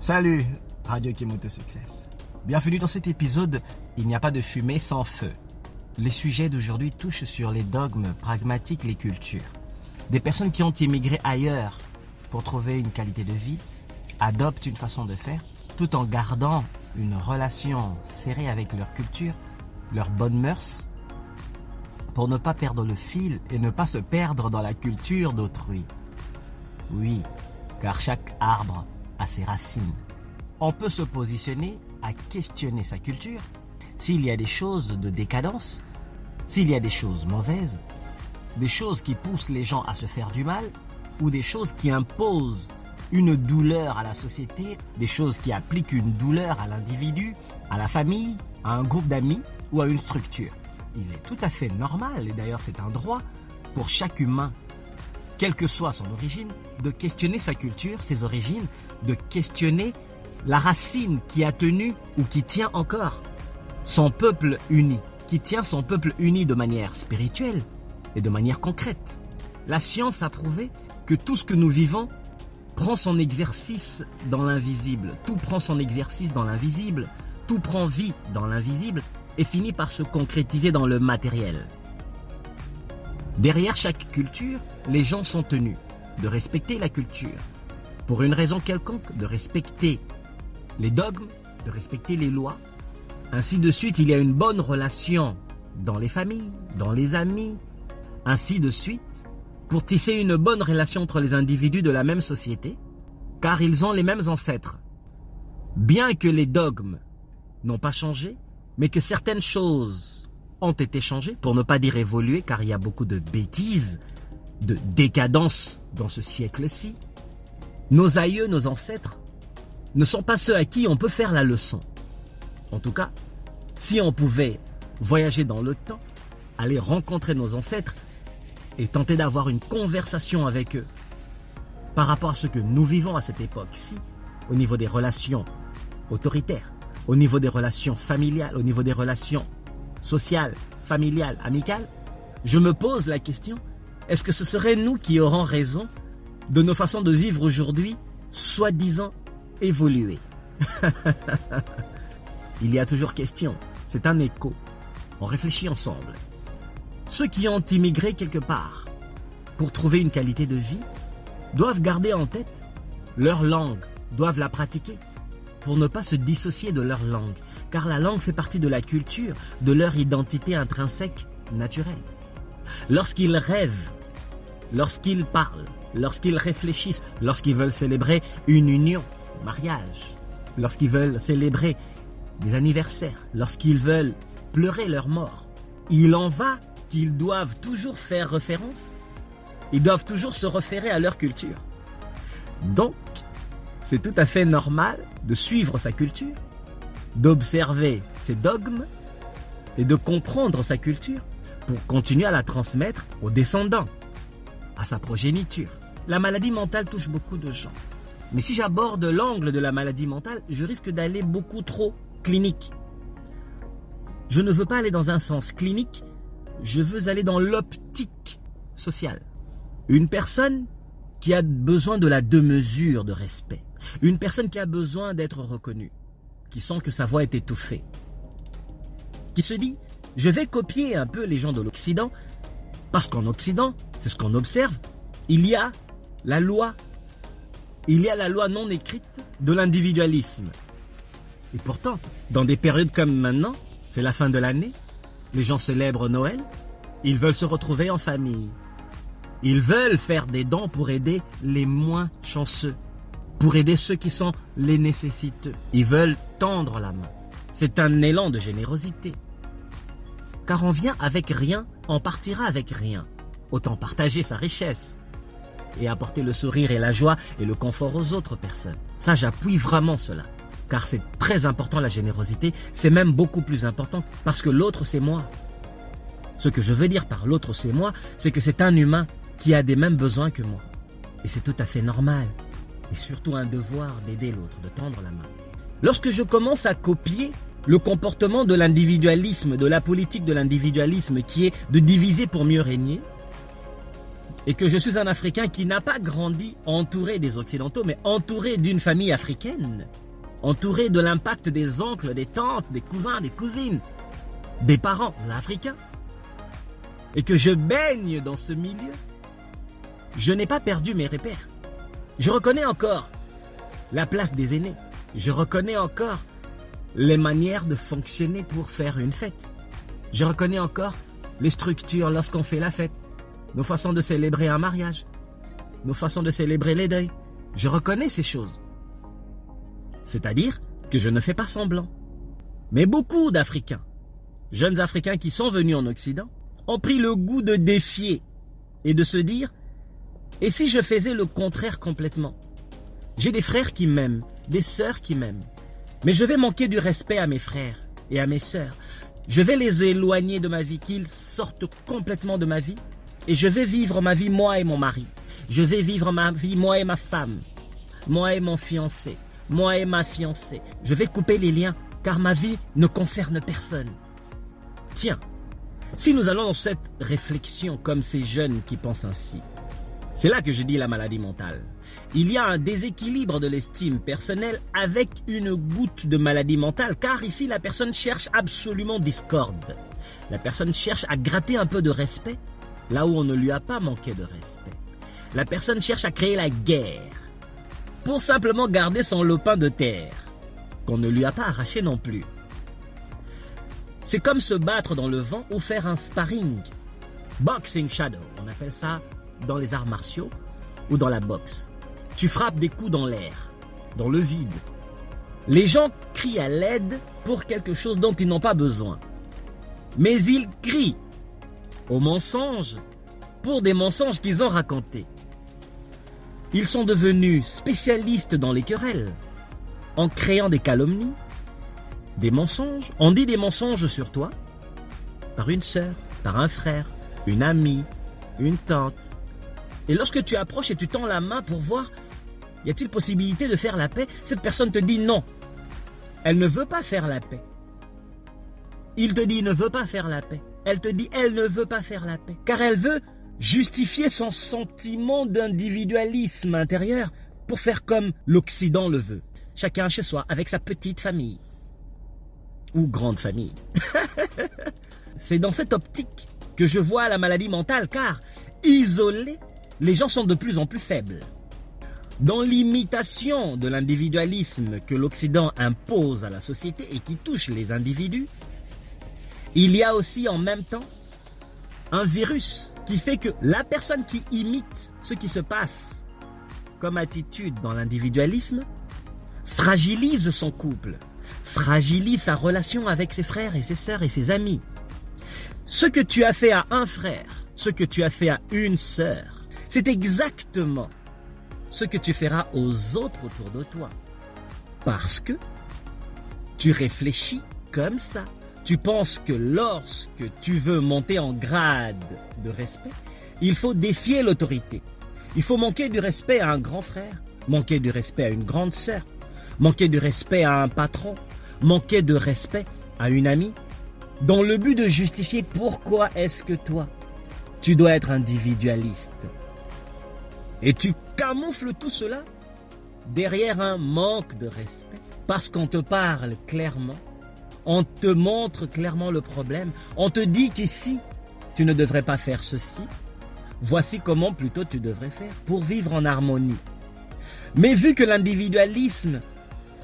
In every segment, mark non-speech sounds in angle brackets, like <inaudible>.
Salut, Radio Kemoto Success. Bienvenue dans cet épisode Il n'y a pas de fumée sans feu. Les sujets d'aujourd'hui touchent sur les dogmes pragmatiques, les cultures. Des personnes qui ont immigré ailleurs pour trouver une qualité de vie adoptent une façon de faire tout en gardant une relation serrée avec leur culture, leurs bonnes mœurs, pour ne pas perdre le fil et ne pas se perdre dans la culture d'autrui. Oui, car chaque arbre a ses racines. On peut se positionner à questionner sa culture s'il y a des choses de décadence, s'il y a des choses mauvaises, des choses qui poussent les gens à se faire du mal ou des choses qui imposent une douleur à la société, des choses qui appliquent une douleur à l'individu, à la famille, à un groupe d'amis ou à une structure. Il est tout à fait normal, et d'ailleurs c'est un droit, pour chaque humain, quelle que soit son origine, de questionner sa culture, ses origines, de questionner la racine qui a tenu ou qui tient encore son peuple uni, qui tient son peuple uni de manière spirituelle et de manière concrète. La science a prouvé que tout ce que nous vivons prend son exercice dans l'invisible, tout prend son exercice dans l'invisible, tout prend vie dans l'invisible et finit par se concrétiser dans le matériel. Derrière chaque culture, les gens sont tenus de respecter la culture, pour une raison quelconque, de respecter les dogmes, de respecter les lois. Ainsi de suite, il y a une bonne relation dans les familles, dans les amis, ainsi de suite, pour tisser une bonne relation entre les individus de la même société, car ils ont les mêmes ancêtres. Bien que les dogmes n'ont pas changé, mais que certaines choses ont été changées, pour ne pas dire évoluées, car il y a beaucoup de bêtises, de décadence dans ce siècle-ci, nos aïeux, nos ancêtres, ne sont pas ceux à qui on peut faire la leçon. En tout cas, si on pouvait voyager dans le temps, aller rencontrer nos ancêtres et tenter d'avoir une conversation avec eux par rapport à ce que nous vivons à cette époque-ci, au niveau des relations autoritaires, au niveau des relations familiales, au niveau des relations sociales, familiales, amicales, je me pose la question, est-ce que ce serait nous qui aurons raison de nos façons de vivre aujourd'hui, soi-disant évoluer <laughs> Il y a toujours question, c'est un écho. On réfléchit ensemble. Ceux qui ont immigré quelque part pour trouver une qualité de vie doivent garder en tête leur langue, doivent la pratiquer pour ne pas se dissocier de leur langue, car la langue fait partie de la culture, de leur identité intrinsèque naturelle. Lorsqu'ils rêvent, lorsqu'ils parlent, lorsqu'ils réfléchissent, lorsqu'ils veulent célébrer une union, un mariage, lorsqu'ils veulent célébrer des anniversaires, lorsqu'ils veulent pleurer leur mort, il en va qu'ils doivent toujours faire référence, ils doivent toujours se référer à leur culture. Donc, c'est tout à fait normal de suivre sa culture, d'observer ses dogmes et de comprendre sa culture pour continuer à la transmettre aux descendants, à sa progéniture. La maladie mentale touche beaucoup de gens. Mais si j'aborde l'angle de la maladie mentale, je risque d'aller beaucoup trop clinique. Je ne veux pas aller dans un sens clinique, je veux aller dans l'optique sociale. Une personne qui a besoin de la deux-mesure de respect, une personne qui a besoin d'être reconnue, qui sent que sa voix est étouffée, qui se dit, je vais copier un peu les gens de l'Occident, parce qu'en Occident, c'est ce qu'on observe, il y a la loi, il y a la loi non écrite de l'individualisme. Et pourtant, dans des périodes comme maintenant, c'est la fin de l'année, les gens célèbrent Noël, ils veulent se retrouver en famille. Ils veulent faire des dons pour aider les moins chanceux, pour aider ceux qui sont les nécessiteux. Ils veulent tendre la main. C'est un élan de générosité. Car on vient avec rien, on partira avec rien. Autant partager sa richesse et apporter le sourire et la joie et le confort aux autres personnes. Ça, j'appuie vraiment cela car c'est très important la générosité, c'est même beaucoup plus important parce que l'autre c'est moi. Ce que je veux dire par l'autre c'est moi, c'est que c'est un humain qui a des mêmes besoins que moi. Et c'est tout à fait normal. Et surtout un devoir d'aider l'autre, de tendre la main. Lorsque je commence à copier le comportement de l'individualisme, de la politique de l'individualisme qui est de diviser pour mieux régner, et que je suis un Africain qui n'a pas grandi entouré des Occidentaux, mais entouré d'une famille africaine, entouré de l'impact des oncles, des tantes, des cousins, des cousines, des parents africains, et que je baigne dans ce milieu, je n'ai pas perdu mes repères. Je reconnais encore la place des aînés. Je reconnais encore les manières de fonctionner pour faire une fête. Je reconnais encore les structures lorsqu'on fait la fête, nos façons de célébrer un mariage, nos façons de célébrer les deuils. Je reconnais ces choses. C'est-à-dire que je ne fais pas semblant. Mais beaucoup d'Africains, jeunes Africains qui sont venus en Occident, ont pris le goût de défier et de se dire, et si je faisais le contraire complètement? J'ai des frères qui m'aiment, des sœurs qui m'aiment, mais je vais manquer du respect à mes frères et à mes sœurs. Je vais les éloigner de ma vie, qu'ils sortent complètement de ma vie, et je vais vivre ma vie moi et mon mari. Je vais vivre ma vie moi et ma femme, moi et mon fiancé, moi et ma fiancée. Je vais couper les liens, car ma vie ne concerne personne. Tiens, si nous allons dans cette réflexion comme ces jeunes qui pensent ainsi, c'est là que je dis la maladie mentale. Il y a un déséquilibre de l'estime personnelle avec une goutte de maladie mentale, car ici la personne cherche absolument discorde. La personne cherche à gratter un peu de respect, là où on ne lui a pas manqué de respect. La personne cherche à créer la guerre, pour simplement garder son lopin de terre, qu'on ne lui a pas arraché non plus. C'est comme se battre dans le vent ou faire un sparring. Boxing shadow, on appelle ça dans les arts martiaux ou dans la boxe. Tu frappes des coups dans l'air, dans le vide. Les gens crient à l'aide pour quelque chose dont ils n'ont pas besoin. Mais ils crient au mensonge pour des mensonges qu'ils ont racontés. Ils sont devenus spécialistes dans les querelles en créant des calomnies des mensonges. On dit des mensonges sur toi par une sœur, par un frère, une amie, une tante. Et lorsque tu approches et tu tends la main pour voir, y a-t-il possibilité de faire la paix? Cette personne te dit non. Elle ne veut pas faire la paix. Il te dit ne veut pas faire la paix. Elle te dit elle ne veut pas faire la paix. Car elle veut justifier son sentiment d'individualisme intérieur pour faire comme l'Occident le veut. Chacun chez soi, avec sa petite famille ou grande famille. <laughs> C'est dans cette optique que je vois la maladie mentale, car isolés, les gens sont de plus en plus faibles. Dans l'imitation de l'individualisme que l'Occident impose à la société et qui touche les individus, il y a aussi en même temps un virus qui fait que la personne qui imite ce qui se passe comme attitude dans l'individualisme fragilise son couple, fragilise sa relation avec ses frères et ses sœurs et ses amis. Ce que tu as fait à un frère, ce que tu as fait à une sœur, c'est exactement ce que tu feras aux autres autour de toi. Parce que tu réfléchis comme ça. Tu penses que lorsque tu veux monter en grade de respect, il faut défier l'autorité. Il faut manquer du respect à un grand frère, manquer du respect à une grande sœur, manquer du respect à un patron, manquer de respect à une amie, dans le but de justifier pourquoi est-ce que toi, tu dois être individualiste. Et tu camoufles tout cela derrière un manque de respect, parce qu'on te parle clairement, on te montre clairement le problème, on te dit qu'ici, tu ne devrais pas faire ceci, voici comment plutôt tu devrais faire pour vivre en harmonie. Mais vu que l'individualisme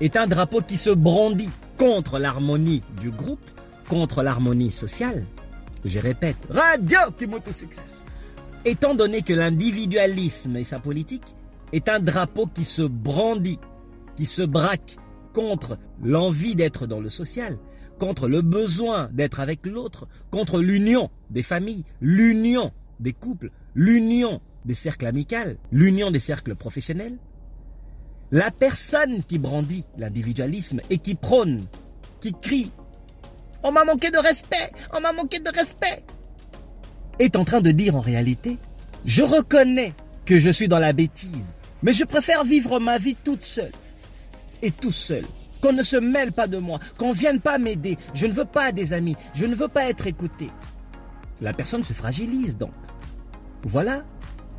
est un drapeau qui se brandit contre l'harmonie du groupe, contre l'harmonie sociale. Je répète, Radio Kimoto Success. Étant donné que l'individualisme et sa politique est un drapeau qui se brandit, qui se braque contre l'envie d'être dans le social, contre le besoin d'être avec l'autre, contre l'union des familles, l'union des couples, l'union des cercles amicaux, l'union des cercles professionnels, la personne qui brandit l'individualisme et qui prône, qui crie On m'a manqué de respect, on m'a manqué de respect est en train de dire en réalité Je reconnais que je suis dans la bêtise, mais je préfère vivre ma vie toute seule et tout seul. Qu'on ne se mêle pas de moi, qu'on ne vienne pas m'aider. Je ne veux pas des amis, je ne veux pas être écouté. La personne se fragilise donc. Voilà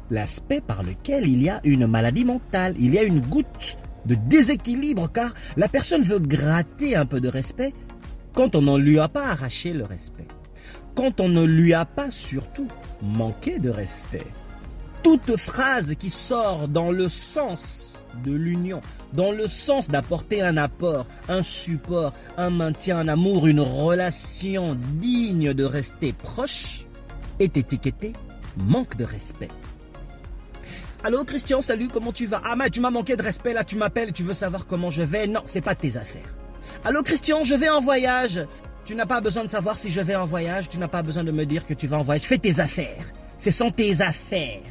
l'aspect par lequel il y a une maladie mentale, il y a une goutte de déséquilibre car la personne veut gratter un peu de respect quand on ne lui a pas arraché le respect, quand on ne lui a pas surtout manqué de respect. Toute phrase qui sort dans le sens de l'union, dans le sens d'apporter un apport, un support, un maintien, un amour, une relation digne de rester proche, est étiquetée manque de respect. Allô Christian, salut, comment tu vas? Ah mais tu m'as manqué de respect là, tu m'appelles, tu veux savoir comment je vais? Non, c'est pas tes affaires. Allô Christian, je vais en voyage. Tu n'as pas besoin de savoir si je vais en voyage, tu n'as pas besoin de me dire que tu vas en voyage. Fais tes affaires. Ce sont tes affaires.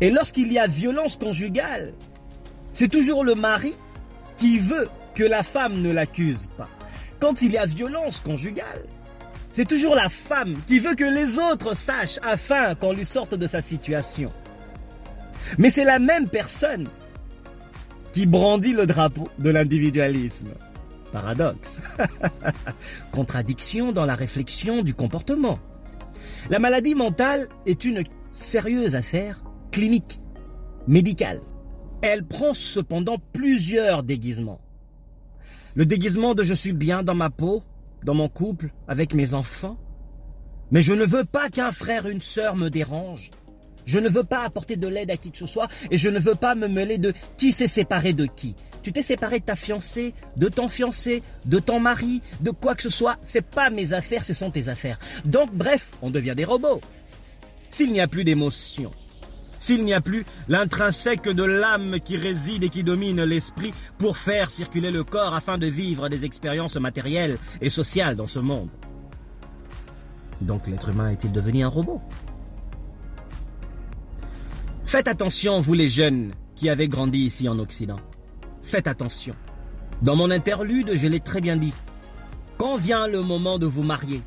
Et lorsqu'il y a violence conjugale, c'est toujours le mari qui veut que la femme ne l'accuse pas. Quand il y a violence conjugale, c'est toujours la femme qui veut que les autres sachent afin qu'on lui sorte de sa situation. Mais c'est la même personne qui brandit le drapeau de l'individualisme. Paradoxe. <laughs> Contradiction dans la réflexion du comportement. La maladie mentale est une sérieuse affaire clinique, médicale. Elle prend cependant plusieurs déguisements. Le déguisement de je suis bien dans ma peau, dans mon couple, avec mes enfants. Mais je ne veux pas qu'un frère, une sœur me dérange. Je ne veux pas apporter de l'aide à qui que ce soit et je ne veux pas me mêler de qui s'est séparé de qui? Tu t'es séparé de ta fiancée, de ton fiancé, de ton mari, de quoi que ce soit. C'est pas mes affaires, ce sont tes affaires. Donc, bref, on devient des robots. S'il n'y a plus d'émotion, s'il n'y a plus l'intrinsèque de l'âme qui réside et qui domine l'esprit pour faire circuler le corps afin de vivre des expériences matérielles et sociales dans ce monde. Donc l'être humain est-il devenu un robot? Faites attention, vous les jeunes qui avez grandi ici en Occident. Faites attention. Dans mon interlude, je l'ai très bien dit. Quand vient le moment de vous marier,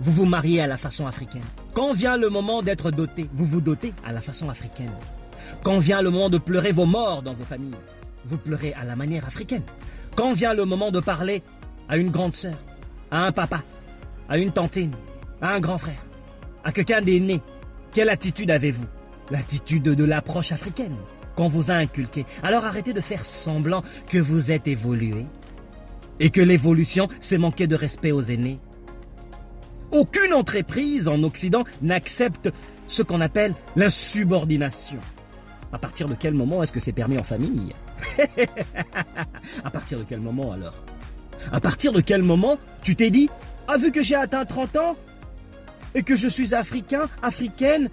vous vous mariez à la façon africaine. Quand vient le moment d'être doté, vous vous dotez à la façon africaine. Quand vient le moment de pleurer vos morts dans vos familles, vous pleurez à la manière africaine. Quand vient le moment de parler à une grande sœur, à un papa, à une tantine, à un grand frère, à quelqu'un d'aîné, quelle attitude avez-vous? L'attitude de l'approche africaine qu'on vous a inculquée. Alors arrêtez de faire semblant que vous êtes évolué et que l'évolution, c'est manquer de respect aux aînés aucune entreprise en Occident n'accepte ce qu'on appelle l'insubordination. À partir de quel moment est-ce que c'est permis en famille <laughs> À partir de quel moment alors À partir de quel moment tu t'es dit Ah, vu que j'ai atteint 30 ans et que je suis africain, africaine,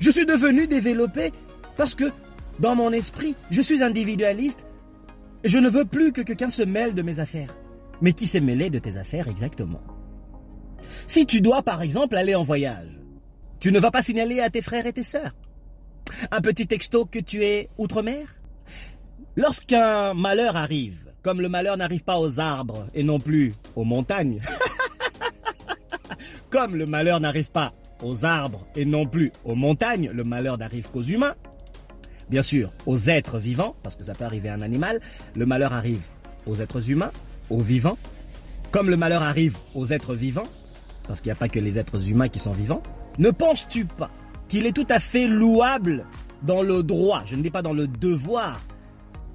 je suis devenu développé parce que dans mon esprit, je suis individualiste et je ne veux plus que quelqu'un se mêle de mes affaires. Mais qui s'est mêlé de tes affaires exactement? Si tu dois par exemple aller en voyage, tu ne vas pas signaler à tes frères et tes sœurs. Un petit texto que tu es outre-mer? Lorsqu'un malheur arrive, comme le malheur n'arrive pas aux arbres et non plus aux montagnes, <laughs> comme le malheur n'arrive pas aux arbres et non plus aux montagnes, le malheur n'arrive qu'aux humains, bien sûr aux êtres vivants, parce que ça peut arriver à un animal, le malheur arrive aux êtres humains, aux vivants, comme le malheur arrive aux êtres vivants, parce qu'il n'y a pas que les êtres humains qui sont vivants, ne penses-tu pas qu'il est tout à fait louable dans le droit, je ne dis pas dans le devoir,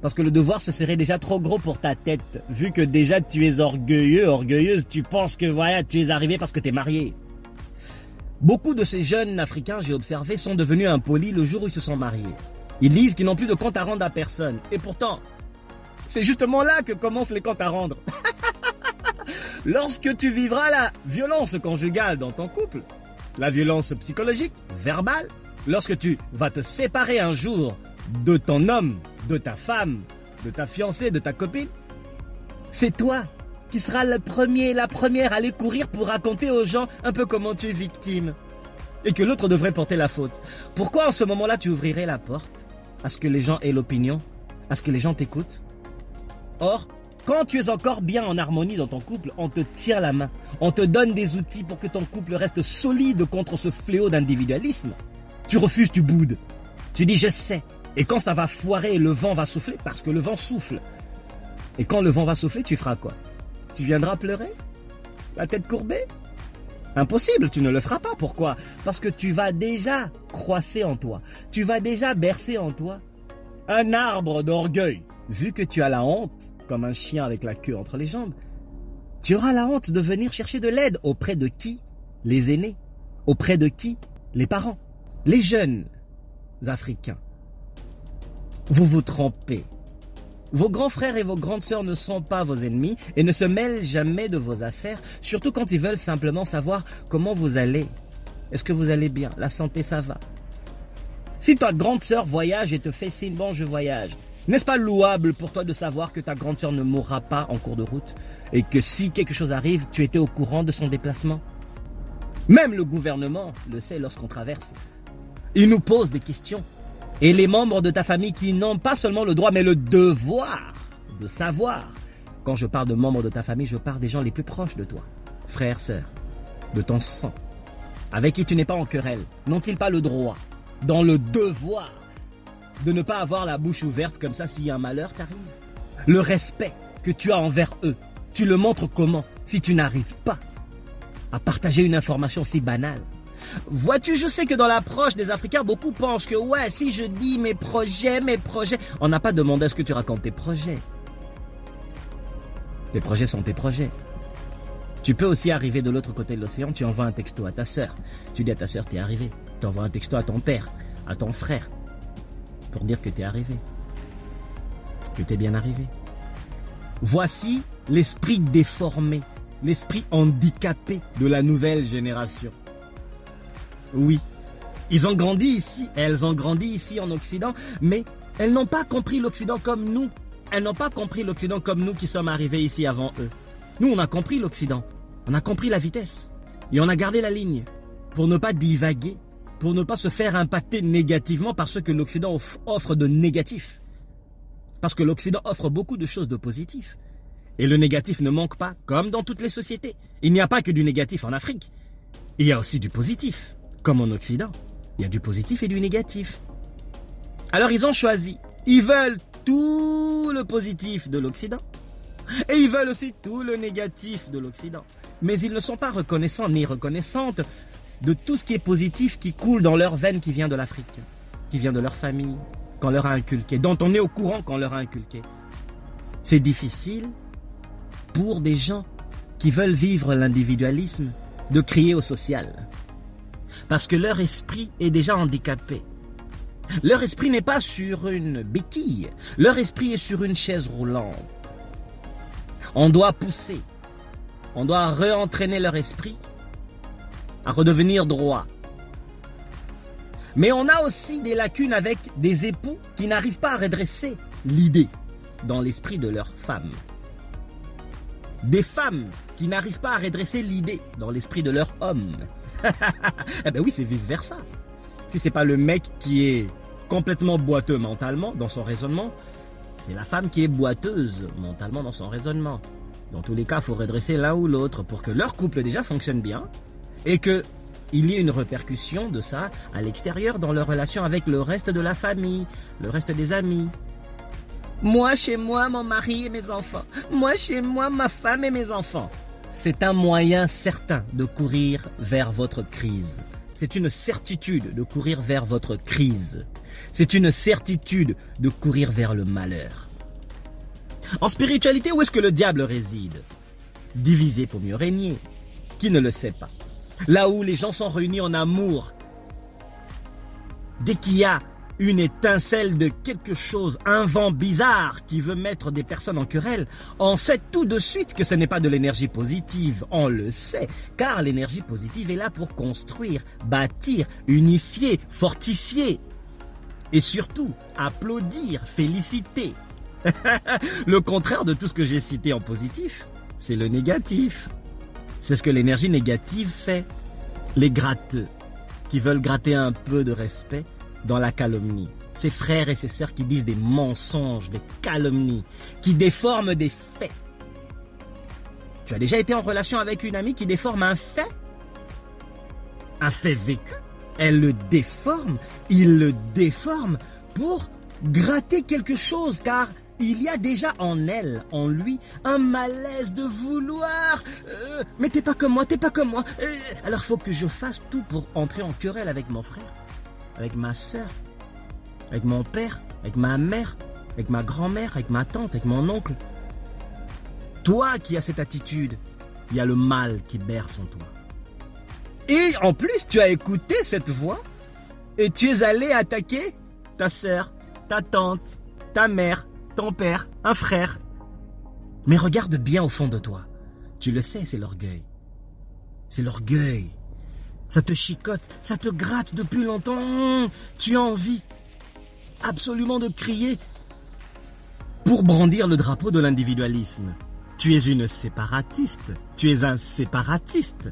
parce que le devoir ce serait déjà trop gros pour ta tête, vu que déjà tu es orgueilleux, orgueilleuse, tu penses que voilà, tu es arrivé parce que tu es marié. Beaucoup de ces jeunes Africains, j'ai observé, sont devenus impolis le jour où ils se sont mariés. Ils disent qu'ils n'ont plus de compte à rendre à personne. Et pourtant, c'est justement là que commencent les comptes à rendre. <laughs> Lorsque tu vivras la violence conjugale dans ton couple, la violence psychologique, verbale, lorsque tu vas te séparer un jour de ton homme, de ta femme, de ta fiancée, de ta copine, c'est toi qui seras le premier, la première à aller courir pour raconter aux gens un peu comment tu es victime et que l'autre devrait porter la faute. Pourquoi en ce moment-là tu ouvrirais la porte à ce que les gens aient l'opinion, à ce que les gens t'écoutent? Or, quand tu es encore bien en harmonie dans ton couple, on te tient la main. On te donne des outils pour que ton couple reste solide contre ce fléau d'individualisme. Tu refuses, tu boudes. Tu dis je sais. Et quand ça va foirer, le vent va souffler parce que le vent souffle. Et quand le vent va souffler, tu feras quoi? Tu viendras pleurer? La tête courbée? Impossible, tu ne le feras pas. Pourquoi? Parce que tu vas déjà croisser en toi. Tu vas déjà bercer en toi un arbre d'orgueil. Vu que tu as la honte, comme un chien avec la queue entre les jambes, tu auras la honte de venir chercher de l'aide auprès de qui Les aînés. Auprès de qui Les parents. Les jeunes africains. Vous vous trompez. Vos grands frères et vos grandes sœurs ne sont pas vos ennemis et ne se mêlent jamais de vos affaires, surtout quand ils veulent simplement savoir comment vous allez. Est-ce que vous allez bien? La santé, ça va Si ta grande sœur voyage et te fait signe, bon, je voyage, n'est-ce pas louable pour toi de savoir que ta grande sœur ne mourra pas en cours de route et que si quelque chose arrive, tu étais au courant de son déplacement? Même le gouvernement le sait lorsqu'on traverse. Il nous pose des questions et les membres de ta famille qui n'ont pas seulement le droit, mais le devoir de savoir. Quand je parle de membres de ta famille, je parle des gens les plus proches de toi, frères, sœurs, de ton sang, avec qui tu n'es pas en querelle. N'ont-ils pas le droit, dans le devoir, de ne pas avoir la bouche ouverte comme ça si un malheur t'arrive Le respect que tu as envers eux, tu le montres comment si tu n'arrives pas à partager une information si banale? Vois-tu, je sais que dans l'approche des Africains, beaucoup pensent que ouais, si je dis mes projets, mes projets, on n'a pas demandé à ce que tu racontes tes projets. Tes projets sont tes projets. Tu peux aussi arriver de l'autre côté de l'océan, tu envoies un texto à ta sœur. Tu dis à ta sœur, t'es arrivé. Tu envoies un texto à ton père, à ton frère, pour dire que t'es arrivé. Que t'es bien arrivé. Voici l'esprit déformé, l'esprit handicapé de la nouvelle génération. Oui. Ils ont grandi ici, elles ont grandi ici en Occident, mais elles n'ont pas compris l'Occident comme nous. Elles n'ont pas compris l'Occident comme nous qui sommes arrivés ici avant eux. Nous, on a compris l'Occident. On a compris la vitesse. Et on a gardé la ligne. Pour ne pas divaguer. Pour ne pas se faire impacter négativement par ce que l'Occident offre de négatif. Parce que l'Occident offre beaucoup de choses de positif. Et le négatif ne manque pas, comme dans toutes les sociétés. Il n'y a pas que du négatif en Afrique. Il y a aussi du positif. Comme en Occident, il y a du positif et du négatif. Alors ils ont choisi. Ils veulent tout le positif de l'Occident. Et ils veulent aussi tout le négatif de l'Occident. Mais ils ne sont pas reconnaissants ni reconnaissantes de tout ce qui est positif qui coule dans leur veine qui vient de l'Afrique, qui vient de leur famille, qu'on leur a inculqué, dont on est au courant qu'on leur a inculqué. C'est difficile pour des gens qui veulent vivre l'individualisme de crier au social parce que leur esprit est déjà handicapé. Leur esprit n'est pas sur une béquille, leur esprit est sur une chaise roulante. On doit pousser, on doit réentraîner leur esprit à redevenir droit. Mais on a aussi des lacunes avec des époux qui n'arrivent pas à redresser l'idée dans l'esprit de leur femme. Des femmes qui n'arrivent pas à redresser l'idée dans l'esprit de leur homme. <laughs> eh ben oui, c'est vice-versa. Si c'est pas le mec qui est complètement boiteux mentalement dans son raisonnement, c'est la femme qui est boiteuse mentalement dans son raisonnement. Dans tous les cas, il faut redresser l'un ou l'autre pour que leur couple déjà fonctionne bien et que il y ait une répercussion de ça à l'extérieur dans leur relation avec le reste de la famille, le reste des amis. Moi chez moi, mon mari et mes enfants. Moi chez moi, ma femme et mes enfants c'est un moyen certain de courir vers votre crise. C'est une certitude de courir vers votre crise. C'est une certitude de courir vers le malheur. En spiritualité, où est-ce que le diable réside? Divisé pour mieux régner. Qui ne le sait pas? Là où les gens sont réunis en amour. Dès qu'il y a une étincelle de quelque chose, un vent bizarre qui veut mettre des personnes en querelle, on sait tout de suite que ce n'est pas de l'énergie positive. On le sait, car l'énergie positive est là pour construire, bâtir, unifier, fortifier. Et surtout, applaudir, féliciter. <laughs> le contraire de tout ce que j'ai cité en positif, c'est le négatif. C'est ce que l'énergie négative fait. Les gratteux, qui veulent gratter un peu de respect, dans la calomnie. Ses frères et ses sœurs qui disent des mensonges, des calomnies, qui déforment des faits. Tu as déjà été en relation avec une amie qui déforme un fait? Un fait vécu? Elle le déforme, il le déforme pour gratter quelque chose car il y a déjà en elle, en lui, un malaise de vouloir. Euh, mais t'es pas comme moi, t'es pas comme moi. Euh, alors faut que je fasse tout pour entrer en querelle avec mon frère, avec ma soeur, avec mon père, avec ma mère, avec ma grand-mère, avec ma tante, avec mon oncle. Toi qui as cette attitude, il y a le mal qui berce en toi. Et en plus, tu as écouté cette voix et tu es allé attaquer ta sœur, ta tante, ta mère, ton père, un frère. Mais regarde bien au fond de toi. Tu le sais, c'est l'orgueil. C'est l'orgueil. Ça te chicote, ça te gratte depuis longtemps. Tu as envie absolument de crier pour brandir le drapeau de l'individualisme. Tu es une séparatiste. Tu es un séparatiste.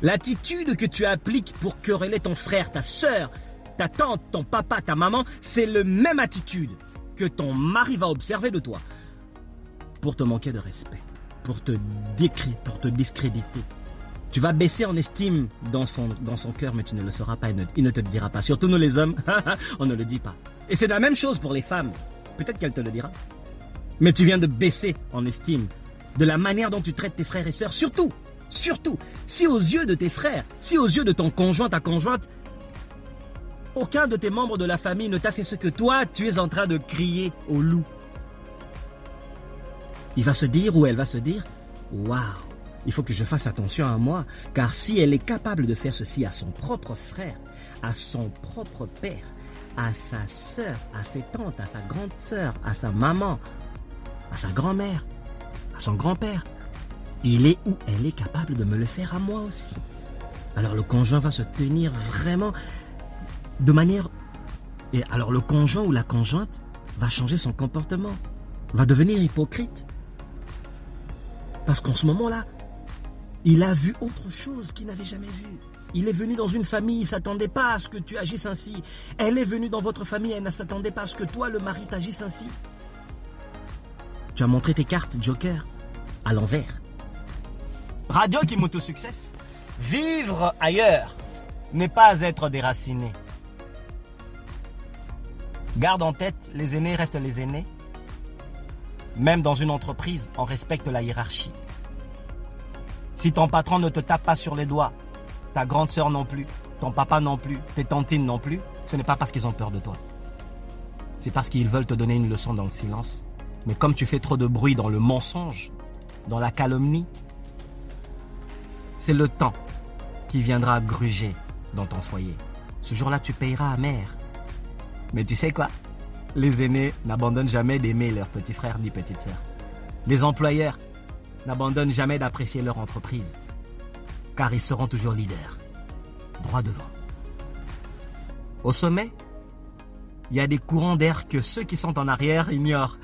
L'attitude que tu appliques pour quereller ton frère, ta sœur, ta tante, ton papa, ta maman, c'est la même attitude que ton mari va observer de toi pour te manquer de respect, pour te décrire, pour te discréditer. Tu vas baisser en estime dans son, dans son cœur, mais tu ne le sauras pas, il ne, il ne te le dira pas. Surtout nous les hommes, <laughs> on ne le dit pas. Et c'est la même chose pour les femmes. Peut-être qu'elle te le dira. Mais tu viens de baisser en estime de la manière dont tu traites tes frères et sœurs. Surtout, surtout, si aux yeux de tes frères, si aux yeux de ton conjoint, ta conjointe, aucun de tes membres de la famille ne t'a fait ce que toi, tu es en train de crier au loup. Il va se dire ou elle va se dire, waouh, il faut que je fasse attention à moi, car si elle est capable de faire ceci à son propre frère, à son propre père, à sa sœur, à ses tantes, à sa grande sœur, à sa maman, à sa grand-mère, à son grand-père, il est ou elle est capable de me le faire à moi aussi. Alors le conjoint va se tenir vraiment de manière... Et alors le conjoint ou la conjointe va changer son comportement, va devenir hypocrite. Parce qu'en ce moment-là, il a vu autre chose qu'il n'avait jamais vu. Il est venu dans une famille, il ne s'attendait pas à ce que tu agisses ainsi. Elle est venue dans votre famille, elle ne s'attendait pas à ce que toi, le mari, t'agisses ainsi. Tu as montré tes cartes Joker à l'envers. Radio qui succès. Vivre ailleurs n'est pas être déraciné. Garde en tête, les aînés restent les aînés. Même dans une entreprise, on respecte la hiérarchie. Si ton patron ne te tape pas sur les doigts, ta grande sœur non plus, ton papa non plus, tes tantines non plus, ce n'est pas parce qu'ils ont peur de toi. C'est parce qu'ils veulent te donner une leçon dans le silence. Mais comme tu fais trop de bruit dans le mensonge, dans la calomnie, c'est le temps qui viendra gruger dans ton foyer. Ce jour-là, tu payeras amer. Mais tu sais quoi? Les aînés n'abandonnent jamais d'aimer leurs petits frères ni petites sœurs. Les employeurs n'abandonnent jamais d'apprécier leur entreprise, car ils seront toujours leaders, droit devant. Au sommet, il y a des courants d'air que ceux qui sont en arrière ignorent.